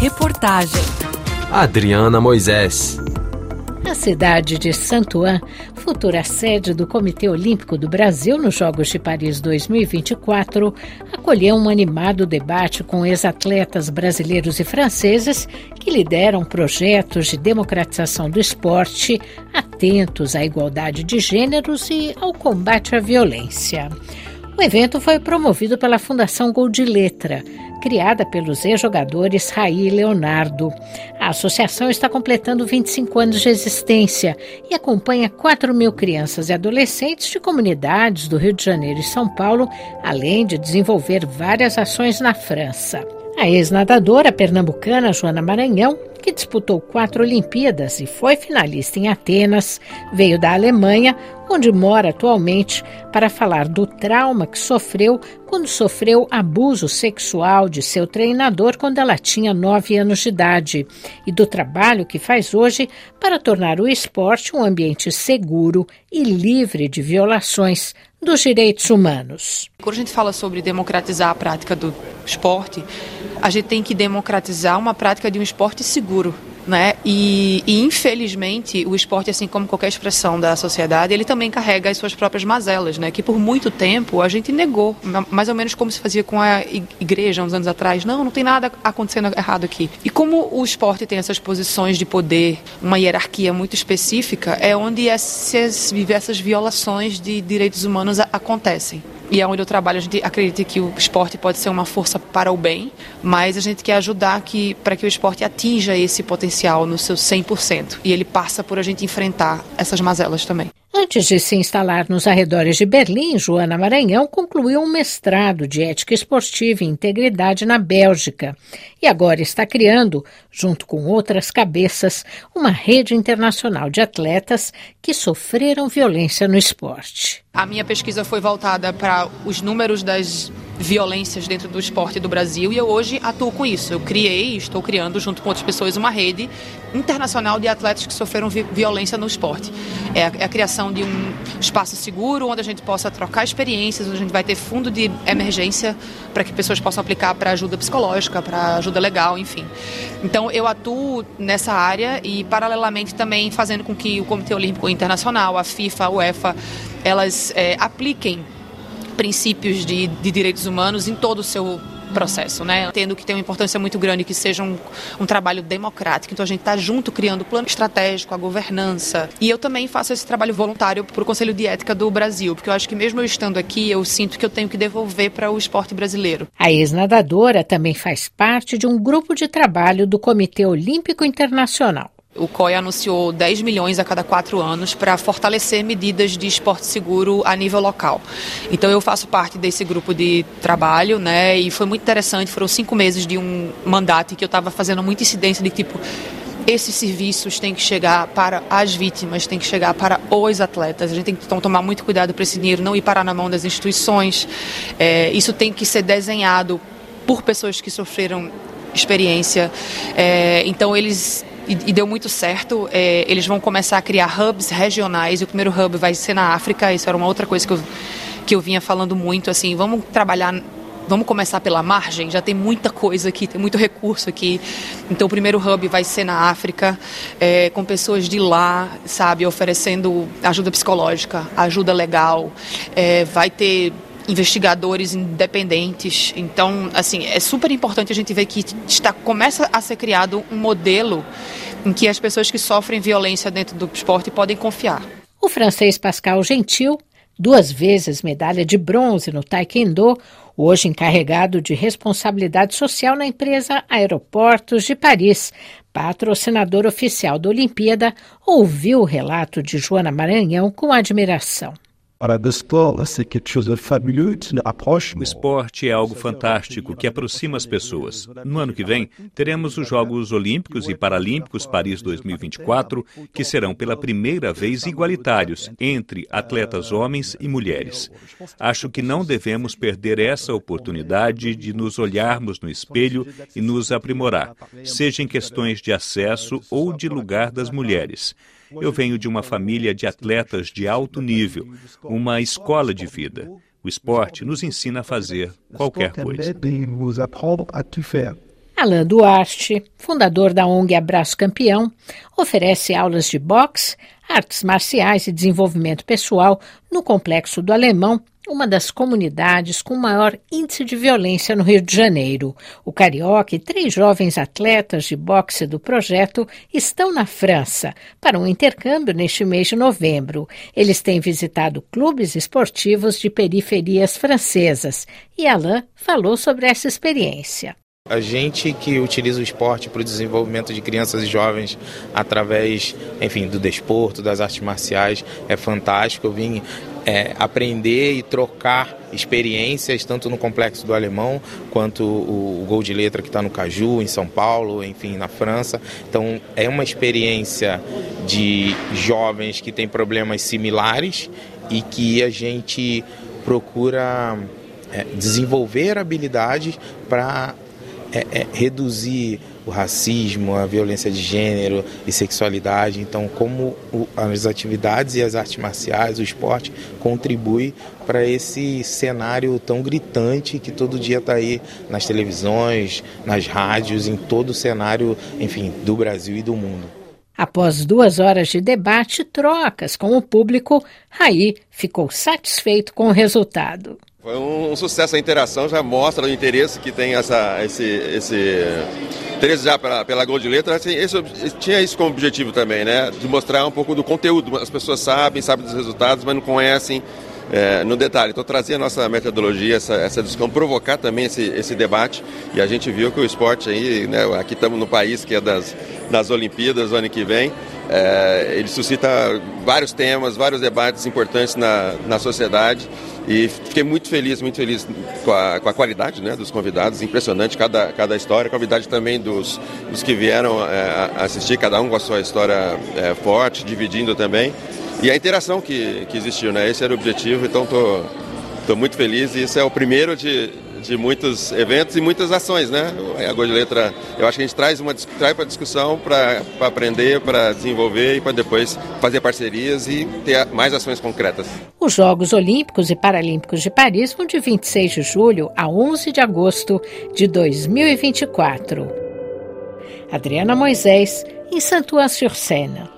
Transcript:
Reportagem Adriana Moisés. A cidade de Santuan, futura sede do Comitê Olímpico do Brasil nos Jogos de Paris 2024, acolheu um animado debate com ex-atletas brasileiros e franceses que lideram projetos de democratização do esporte, atentos à igualdade de gêneros e ao combate à violência. O evento foi promovido pela Fundação Gol de Letra, criada pelos ex-jogadores Raí e Leonardo. A associação está completando 25 anos de existência e acompanha 4 mil crianças e adolescentes de comunidades do Rio de Janeiro e São Paulo, além de desenvolver várias ações na França. A ex-nadadora pernambucana Joana Maranhão que disputou quatro Olimpíadas e foi finalista em Atenas, veio da Alemanha, onde mora atualmente, para falar do trauma que sofreu quando sofreu abuso sexual de seu treinador quando ela tinha nove anos de idade e do trabalho que faz hoje para tornar o esporte um ambiente seguro e livre de violações dos direitos humanos. Quando a gente fala sobre democratizar a prática do esporte, a gente tem que democratizar uma prática de um esporte seguro. Né? E, e, infelizmente o esporte, assim como qualquer expressão da sociedade, ele também carrega as suas próprias mazelas, né? Que por muito tempo a gente negou, mais ou menos como se fazia com a igreja uns anos atrás. Não, não tem nada acontecendo errado aqui. E como o esporte tem essas posições de poder, uma hierarquia muito específica, é onde essas, essas violações de direitos humanos acontecem e é onde eu trabalho, a gente acredita que o esporte pode ser uma força para o bem, mas a gente quer ajudar que, para que o esporte atinja esse potencial no seu 100%. E ele passa por a gente enfrentar essas mazelas também. Antes de se instalar nos arredores de Berlim, Joana Maranhão concluiu um mestrado de ética esportiva e integridade na Bélgica e agora está criando, junto com outras cabeças, uma rede internacional de atletas que sofreram violência no esporte. A minha pesquisa foi voltada para os números das violências dentro do esporte do Brasil e eu hoje atuo com isso. Eu criei, estou criando junto com outras pessoas uma rede internacional de atletas que sofreram vi violência no esporte. É a, é a, criação de um espaço seguro onde a gente possa trocar experiências, onde a gente vai ter fundo de emergência para que pessoas possam aplicar para ajuda psicológica, para ajuda legal, enfim. Então eu atuo nessa área e paralelamente também fazendo com que o Comitê Olímpico Internacional, a FIFA, a UEFA, elas é, apliquem princípios de, de direitos humanos em todo o seu processo, né? Tendo que tem uma importância muito grande que seja um, um trabalho democrático. Então a gente está junto criando o plano estratégico, a governança. E eu também faço esse trabalho voluntário para o Conselho de Ética do Brasil, porque eu acho que mesmo eu estando aqui, eu sinto que eu tenho que devolver para o esporte brasileiro. A ex-nadadora também faz parte de um grupo de trabalho do Comitê Olímpico Internacional. O COI anunciou 10 milhões a cada quatro anos para fortalecer medidas de esporte seguro a nível local. Então eu faço parte desse grupo de trabalho, né? E foi muito interessante. Foram cinco meses de um mandato que eu estava fazendo muita incidência de tipo esses serviços têm que chegar para as vítimas, têm que chegar para os atletas. A gente tem que então, tomar muito cuidado para esse dinheiro não ir parar na mão das instituições. É, isso tem que ser desenhado por pessoas que sofreram experiência. É, então eles e, deu muito certo. É, eles vão começar a criar hubs regionais. E o primeiro hub vai ser na África. Isso era uma outra coisa que eu, que eu vinha falando muito. Assim, vamos trabalhar vamos começar pela margem, já tem muita coisa aqui, tem muito recurso aqui. Então o primeiro hub vai ser na África, é, com pessoas de lá, sabe, oferecendo ajuda psicológica, ajuda legal. É, vai ter investigadores independentes. Então, assim, é super importante a gente ver que está, começa a ser criado um modelo em que as pessoas que sofrem violência dentro do esporte podem confiar. O francês Pascal Gentil, duas vezes medalha de bronze no Taekwondo, hoje encarregado de responsabilidade social na empresa Aeroportos de Paris, patrocinador oficial da Olimpíada, ouviu o relato de Joana Maranhão com admiração. O esporte é algo fantástico que aproxima as pessoas. No ano que vem, teremos os Jogos Olímpicos e Paralímpicos Paris 2024, que serão pela primeira vez igualitários entre atletas homens e mulheres. Acho que não devemos perder essa oportunidade de nos olharmos no espelho e nos aprimorar, seja em questões de acesso ou de lugar das mulheres. Eu venho de uma família de atletas de alto nível, uma escola de vida. O esporte nos ensina a fazer qualquer coisa. Alain Duarte, fundador da ONG Abraço Campeão, oferece aulas de boxe, artes marciais e desenvolvimento pessoal no Complexo do Alemão, uma das comunidades com maior índice de violência no Rio de Janeiro. O Carioca e três jovens atletas de boxe do projeto estão na França para um intercâmbio neste mês de novembro. Eles têm visitado clubes esportivos de periferias francesas e Alain falou sobre essa experiência. A gente que utiliza o esporte para o desenvolvimento de crianças e jovens através, enfim, do desporto, das artes marciais, é fantástico. Eu vim é, aprender e trocar experiências, tanto no Complexo do Alemão, quanto o, o Gol de Letra que está no Caju, em São Paulo, enfim, na França. Então, é uma experiência de jovens que têm problemas similares e que a gente procura é, desenvolver habilidades para é, é, reduzir o racismo, a violência de gênero e sexualidade. Então, como as atividades e as artes marciais, o esporte, contribui para esse cenário tão gritante que todo dia está aí nas televisões, nas rádios, em todo o cenário, enfim, do Brasil e do mundo. Após duas horas de debate e trocas com o público, Raí ficou satisfeito com o resultado. Foi um, sucesso a interação, já mostra o interesse que tem essa, esse, esse interesse já pela, pela Gol de Letra. Assim, esse, tinha isso como objetivo também, né? De mostrar um pouco do conteúdo. As pessoas sabem, sabem dos resultados, mas não conhecem é, no detalhe. Então, trazer a nossa metodologia, essa, essa discussão, provocar também esse, esse debate. E a gente viu que o esporte aí, né, aqui estamos no país que é das, das Olimpíadas, ano que vem, é, ele suscita vários temas, vários debates importantes na, na sociedade. E fiquei muito feliz, muito feliz com a, com a qualidade né, dos convidados, impressionante cada, cada história, a qualidade também dos, dos que vieram é, assistir, cada um com a sua história é, forte, dividindo também. E a interação que, que existiu, né? Esse era o objetivo, então tô, tô muito feliz e esse é o primeiro de, de muitos eventos e muitas ações, né? A Gol de Letra, eu acho que a gente traz uma traz para discussão, para aprender, para desenvolver e para depois fazer parcerias e ter mais ações concretas. Os Jogos Olímpicos e Paralímpicos de Paris vão de 26 de julho a 11 de agosto de 2024. Adriana Moisés, em Santuan-sur-Seine.